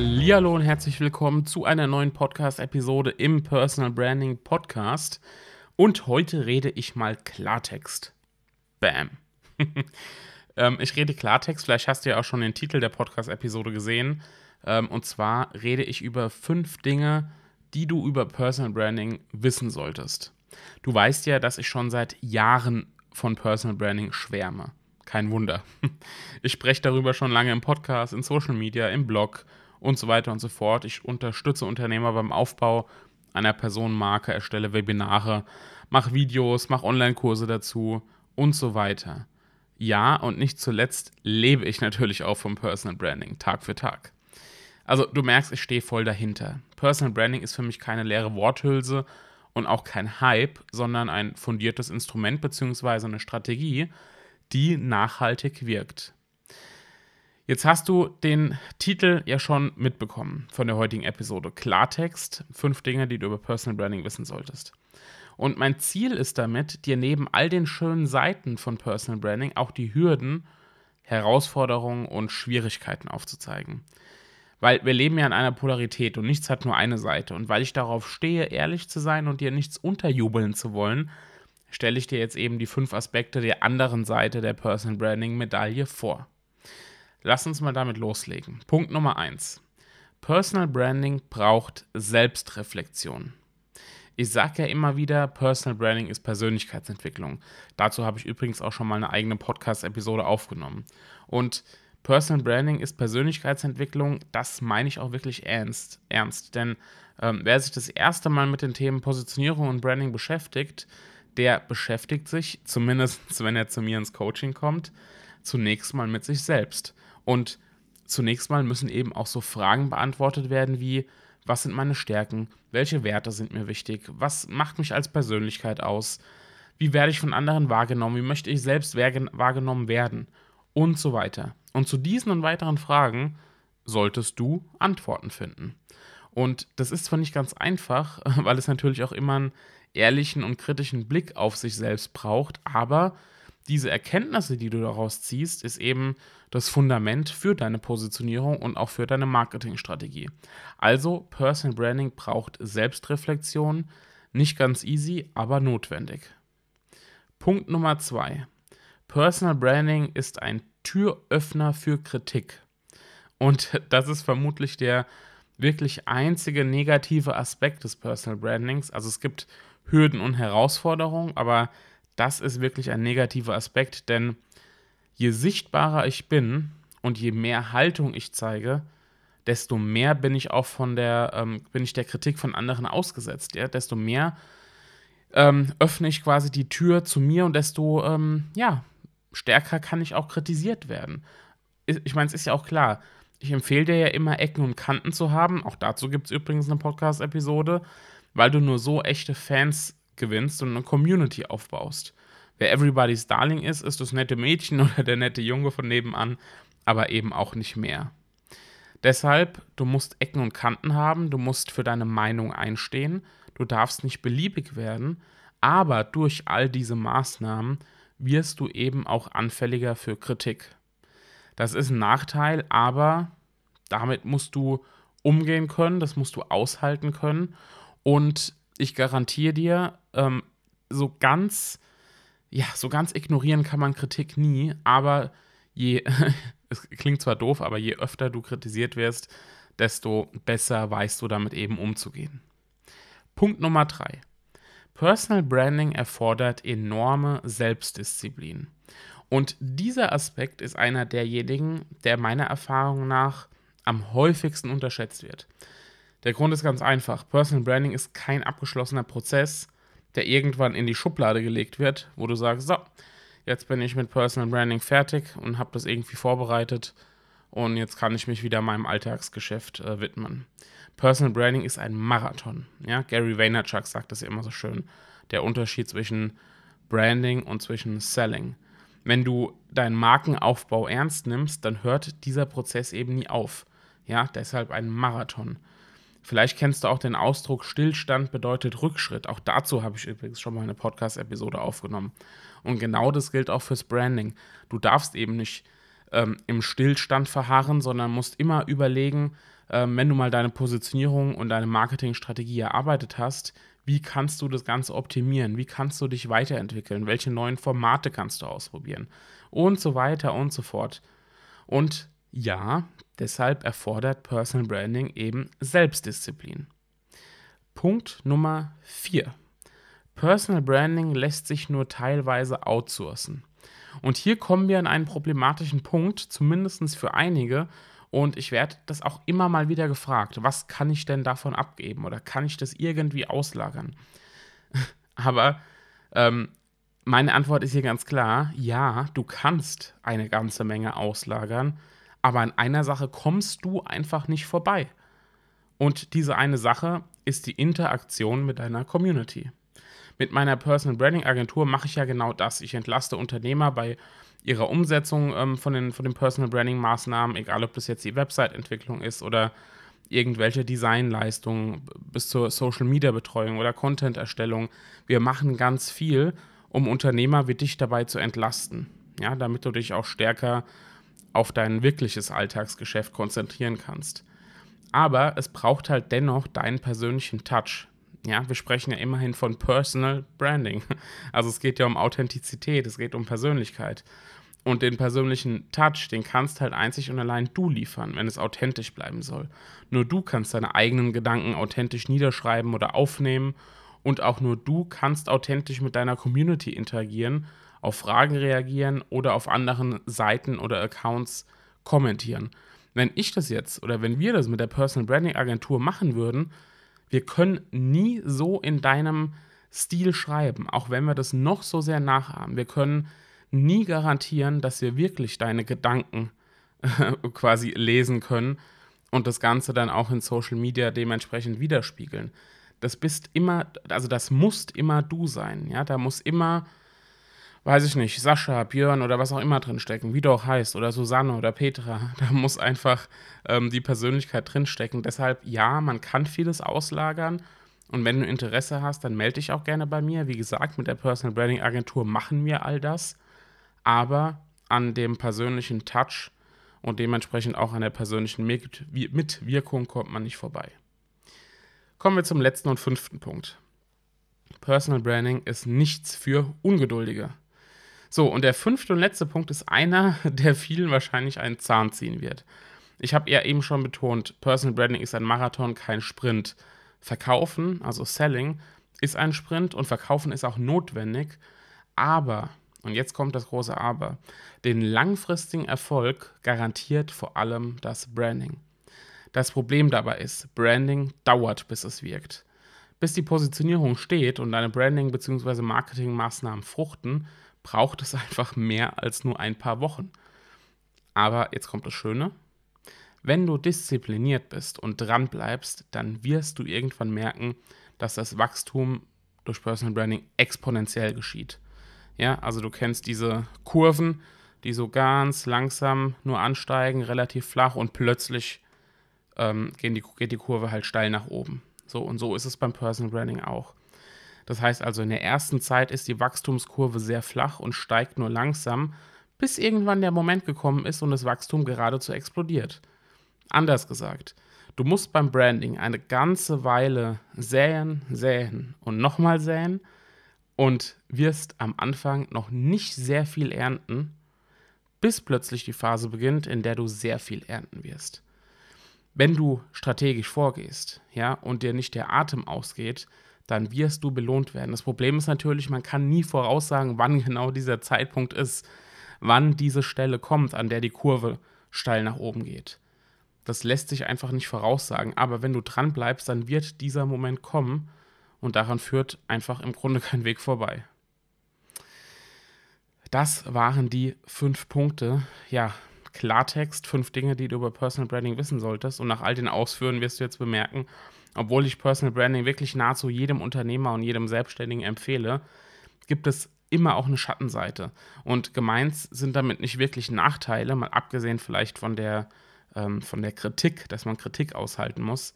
Hallo und herzlich willkommen zu einer neuen Podcast-Episode im Personal Branding Podcast. Und heute rede ich mal Klartext. Bam. ähm, ich rede Klartext, vielleicht hast du ja auch schon den Titel der Podcast-Episode gesehen. Ähm, und zwar rede ich über fünf Dinge, die du über Personal Branding wissen solltest. Du weißt ja, dass ich schon seit Jahren von Personal Branding schwärme. Kein Wunder. Ich spreche darüber schon lange im Podcast, in Social Media, im Blog und so weiter und so fort. Ich unterstütze Unternehmer beim Aufbau einer Personenmarke, erstelle Webinare, mache Videos, mache Online-Kurse dazu und so weiter. Ja, und nicht zuletzt lebe ich natürlich auch vom Personal Branding, Tag für Tag. Also du merkst, ich stehe voll dahinter. Personal Branding ist für mich keine leere Worthülse und auch kein Hype, sondern ein fundiertes Instrument bzw. eine Strategie, die nachhaltig wirkt. Jetzt hast du den Titel ja schon mitbekommen von der heutigen Episode. Klartext, fünf Dinge, die du über Personal Branding wissen solltest. Und mein Ziel ist damit, dir neben all den schönen Seiten von Personal Branding auch die Hürden, Herausforderungen und Schwierigkeiten aufzuzeigen. Weil wir leben ja in einer Polarität und nichts hat nur eine Seite. Und weil ich darauf stehe, ehrlich zu sein und dir nichts unterjubeln zu wollen, stelle ich dir jetzt eben die fünf Aspekte der anderen Seite der Personal Branding Medaille vor. Lass uns mal damit loslegen. Punkt Nummer 1. Personal Branding braucht Selbstreflexion. Ich sage ja immer wieder, Personal Branding ist Persönlichkeitsentwicklung. Dazu habe ich übrigens auch schon mal eine eigene Podcast-Episode aufgenommen. Und Personal Branding ist Persönlichkeitsentwicklung, das meine ich auch wirklich ernst. ernst. Denn ähm, wer sich das erste Mal mit den Themen Positionierung und Branding beschäftigt, der beschäftigt sich, zumindest wenn er zu mir ins Coaching kommt, zunächst mal mit sich selbst. Und zunächst mal müssen eben auch so Fragen beantwortet werden wie, was sind meine Stärken, welche Werte sind mir wichtig, was macht mich als Persönlichkeit aus, wie werde ich von anderen wahrgenommen, wie möchte ich selbst wahrgenommen werden? Und so weiter. Und zu diesen und weiteren Fragen solltest du Antworten finden. Und das ist zwar nicht ganz einfach, weil es natürlich auch immer einen ehrlichen und kritischen Blick auf sich selbst braucht, aber diese Erkenntnisse, die du daraus ziehst, ist eben das Fundament für deine Positionierung und auch für deine Marketingstrategie. Also Personal Branding braucht Selbstreflexion, nicht ganz easy, aber notwendig. Punkt Nummer zwei. Personal Branding ist ein Türöffner für Kritik. Und das ist vermutlich der wirklich einzige negative Aspekt des Personal Brandings. Also es gibt Hürden und Herausforderungen, aber das ist wirklich ein negativer Aspekt, denn je sichtbarer ich bin und je mehr Haltung ich zeige, desto mehr bin ich auch von der, ähm, bin ich der Kritik von anderen ausgesetzt, ja, desto mehr ähm, öffne ich quasi die Tür zu mir und desto, ähm, ja, stärker kann ich auch kritisiert werden. Ich meine, es ist ja auch klar, ich empfehle dir ja immer Ecken und Kanten zu haben. Auch dazu gibt es übrigens eine Podcast-Episode, weil du nur so echte Fans gewinnst und eine Community aufbaust. Wer Everybody's Darling ist, ist das nette Mädchen oder der nette Junge von nebenan, aber eben auch nicht mehr. Deshalb, du musst Ecken und Kanten haben, du musst für deine Meinung einstehen, du darfst nicht beliebig werden, aber durch all diese Maßnahmen wirst du eben auch anfälliger für Kritik. Das ist ein Nachteil, aber damit musst du umgehen können, das musst du aushalten können und ich garantiere dir, ähm, so ganz, ja, so ganz ignorieren kann man Kritik nie, aber je, es klingt zwar doof, aber je öfter du kritisiert wirst, desto besser weißt du damit eben umzugehen. Punkt Nummer drei. Personal Branding erfordert enorme Selbstdisziplin. Und dieser Aspekt ist einer derjenigen, der meiner Erfahrung nach am häufigsten unterschätzt wird. Der Grund ist ganz einfach. Personal Branding ist kein abgeschlossener Prozess, der irgendwann in die Schublade gelegt wird, wo du sagst, so, jetzt bin ich mit Personal Branding fertig und habe das irgendwie vorbereitet und jetzt kann ich mich wieder meinem Alltagsgeschäft äh, widmen. Personal Branding ist ein Marathon. Ja? Gary Vaynerchuk sagt das immer so schön. Der Unterschied zwischen Branding und zwischen Selling. Wenn du deinen Markenaufbau ernst nimmst, dann hört dieser Prozess eben nie auf. Ja, deshalb ein Marathon. Vielleicht kennst du auch den Ausdruck Stillstand bedeutet Rückschritt. Auch dazu habe ich übrigens schon mal eine Podcast-Episode aufgenommen. Und genau das gilt auch fürs Branding. Du darfst eben nicht ähm, im Stillstand verharren, sondern musst immer überlegen, ähm, wenn du mal deine Positionierung und deine Marketingstrategie erarbeitet hast, wie kannst du das Ganze optimieren? Wie kannst du dich weiterentwickeln? Welche neuen Formate kannst du ausprobieren? Und so weiter und so fort. Und ja, deshalb erfordert Personal Branding eben Selbstdisziplin. Punkt Nummer 4. Personal Branding lässt sich nur teilweise outsourcen. Und hier kommen wir an einen problematischen Punkt, zumindest für einige. Und ich werde das auch immer mal wieder gefragt, was kann ich denn davon abgeben oder kann ich das irgendwie auslagern? Aber ähm, meine Antwort ist hier ganz klar, ja, du kannst eine ganze Menge auslagern, aber an einer Sache kommst du einfach nicht vorbei. Und diese eine Sache ist die Interaktion mit deiner Community. Mit meiner Personal Branding Agentur mache ich ja genau das. Ich entlaste Unternehmer bei ihrer Umsetzung ähm, von, den, von den Personal Branding Maßnahmen, egal ob das jetzt die Website-Entwicklung ist oder irgendwelche Designleistungen bis zur Social Media Betreuung oder Content-Erstellung. Wir machen ganz viel, um Unternehmer wie dich dabei zu entlasten. Ja, damit du dich auch stärker auf dein wirkliches Alltagsgeschäft konzentrieren kannst. Aber es braucht halt dennoch deinen persönlichen Touch. Ja, wir sprechen ja immerhin von Personal Branding. Also es geht ja um Authentizität, es geht um Persönlichkeit. Und den persönlichen Touch, den kannst halt einzig und allein du liefern, wenn es authentisch bleiben soll. Nur du kannst deine eigenen Gedanken authentisch niederschreiben oder aufnehmen und auch nur du kannst authentisch mit deiner Community interagieren, auf Fragen reagieren oder auf anderen Seiten oder Accounts kommentieren. Wenn ich das jetzt oder wenn wir das mit der Personal Branding Agentur machen würden, wir können nie so in deinem Stil schreiben, auch wenn wir das noch so sehr nachahmen. Wir können nie garantieren, dass wir wirklich deine Gedanken quasi lesen können und das Ganze dann auch in Social Media dementsprechend widerspiegeln. Das bist immer, also das musst immer du sein, ja, da muss immer weiß ich nicht, Sascha, Björn oder was auch immer drinstecken, wie du auch heißt, oder Susanne oder Petra. Da muss einfach ähm, die Persönlichkeit drinstecken. Deshalb, ja, man kann vieles auslagern. Und wenn du Interesse hast, dann melde dich auch gerne bei mir. Wie gesagt, mit der Personal Branding Agentur machen wir all das. Aber an dem persönlichen Touch und dementsprechend auch an der persönlichen Mitwirkung kommt man nicht vorbei. Kommen wir zum letzten und fünften Punkt. Personal Branding ist nichts für Ungeduldige. So, und der fünfte und letzte Punkt ist einer, der vielen wahrscheinlich einen Zahn ziehen wird. Ich habe ja eben schon betont, Personal Branding ist ein Marathon, kein Sprint. Verkaufen, also Selling, ist ein Sprint und Verkaufen ist auch notwendig. Aber, und jetzt kommt das große Aber, den langfristigen Erfolg garantiert vor allem das Branding. Das Problem dabei ist, Branding dauert, bis es wirkt. Bis die Positionierung steht und deine Branding- bzw. Marketingmaßnahmen fruchten, braucht es einfach mehr als nur ein paar Wochen. Aber jetzt kommt das Schöne. Wenn du diszipliniert bist und dran bleibst, dann wirst du irgendwann merken, dass das Wachstum durch Personal Branding exponentiell geschieht. Ja, also du kennst diese Kurven, die so ganz langsam nur ansteigen, relativ flach und plötzlich ähm, die, geht die Kurve halt steil nach oben. So und so ist es beim Personal Branding auch. Das heißt also, in der ersten Zeit ist die Wachstumskurve sehr flach und steigt nur langsam, bis irgendwann der Moment gekommen ist und das Wachstum geradezu explodiert. Anders gesagt, du musst beim Branding eine ganze Weile säen, säen und nochmal säen und wirst am Anfang noch nicht sehr viel ernten, bis plötzlich die Phase beginnt, in der du sehr viel ernten wirst. Wenn du strategisch vorgehst, ja, und dir nicht der Atem ausgeht, dann wirst du belohnt werden. Das Problem ist natürlich, man kann nie voraussagen, wann genau dieser Zeitpunkt ist, wann diese Stelle kommt, an der die Kurve steil nach oben geht. Das lässt sich einfach nicht voraussagen, aber wenn du dran bleibst, dann wird dieser Moment kommen und daran führt einfach im Grunde kein Weg vorbei. Das waren die fünf Punkte. Ja, Klartext, fünf Dinge, die du über Personal Branding wissen solltest. Und nach all den Ausführen wirst du jetzt bemerken, obwohl ich Personal Branding wirklich nahezu jedem Unternehmer und jedem Selbstständigen empfehle, gibt es immer auch eine Schattenseite. Und gemeint sind damit nicht wirklich Nachteile, mal abgesehen vielleicht von der, ähm, von der Kritik, dass man Kritik aushalten muss,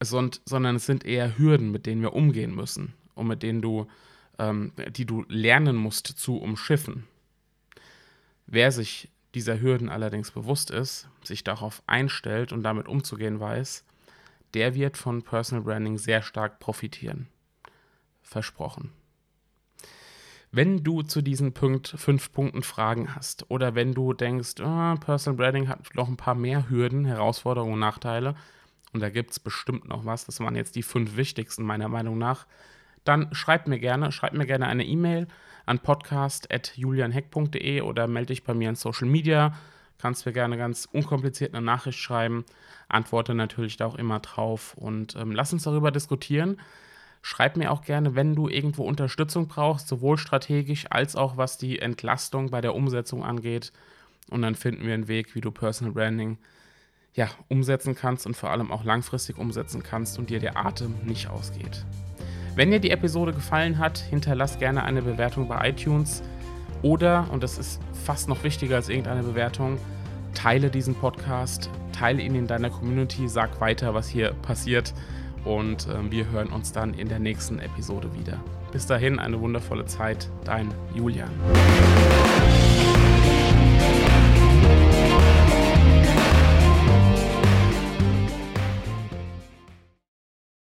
sondern es sind eher Hürden, mit denen wir umgehen müssen und mit denen du, ähm, die du lernen musst zu umschiffen. Wer sich dieser Hürden allerdings bewusst ist, sich darauf einstellt und damit umzugehen weiß, der wird von Personal Branding sehr stark profitieren. Versprochen. Wenn du zu diesen Punkt, fünf Punkten Fragen hast oder wenn du denkst, oh, Personal Branding hat noch ein paar mehr Hürden, Herausforderungen Nachteile, und da gibt es bestimmt noch was, das waren jetzt die fünf wichtigsten meiner Meinung nach, dann schreib mir gerne, schreib mir gerne eine E-Mail an podcast.julianheck.de oder melde dich bei mir in Social Media. Kannst mir gerne ganz unkompliziert eine Nachricht schreiben. Antworte natürlich da auch immer drauf und ähm, lass uns darüber diskutieren. Schreib mir auch gerne, wenn du irgendwo Unterstützung brauchst, sowohl strategisch als auch was die Entlastung bei der Umsetzung angeht. Und dann finden wir einen Weg, wie du Personal Branding ja, umsetzen kannst und vor allem auch langfristig umsetzen kannst und dir der Atem nicht ausgeht. Wenn dir die Episode gefallen hat, hinterlass gerne eine Bewertung bei iTunes oder, und das ist fast noch wichtiger als irgendeine Bewertung, teile diesen Podcast, teile ihn in deiner Community, sag weiter, was hier passiert und äh, wir hören uns dann in der nächsten Episode wieder. Bis dahin eine wundervolle Zeit, dein Julian.